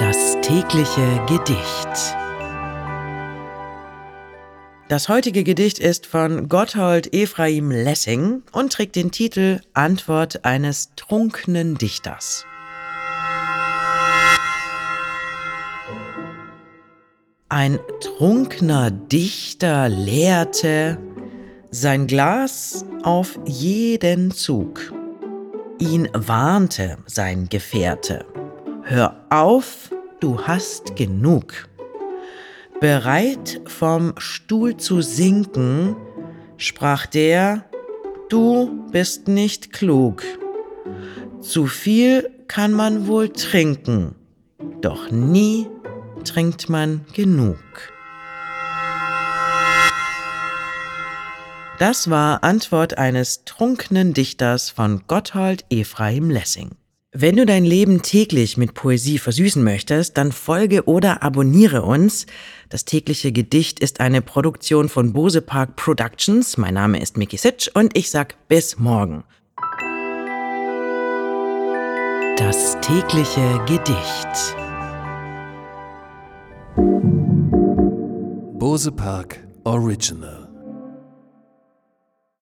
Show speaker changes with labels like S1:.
S1: Das tägliche Gedicht. Das heutige Gedicht ist von Gotthold Ephraim Lessing und trägt den Titel Antwort eines trunkenen Dichters. Ein trunkener Dichter leerte sein Glas auf jeden Zug. Ihn warnte sein Gefährte. Hör auf, du hast genug. Bereit vom Stuhl zu sinken, sprach der, du bist nicht klug. Zu viel kann man wohl trinken, doch nie trinkt man genug. Das war Antwort eines trunkenen Dichters von Gotthold Ephraim Lessing. Wenn du dein Leben täglich mit Poesie versüßen möchtest, dann folge oder abonniere uns. Das tägliche Gedicht ist eine Produktion von Bose Park Productions. Mein Name ist Miki Sitsch und ich sag bis morgen. Das tägliche Gedicht.
S2: Bose Park Original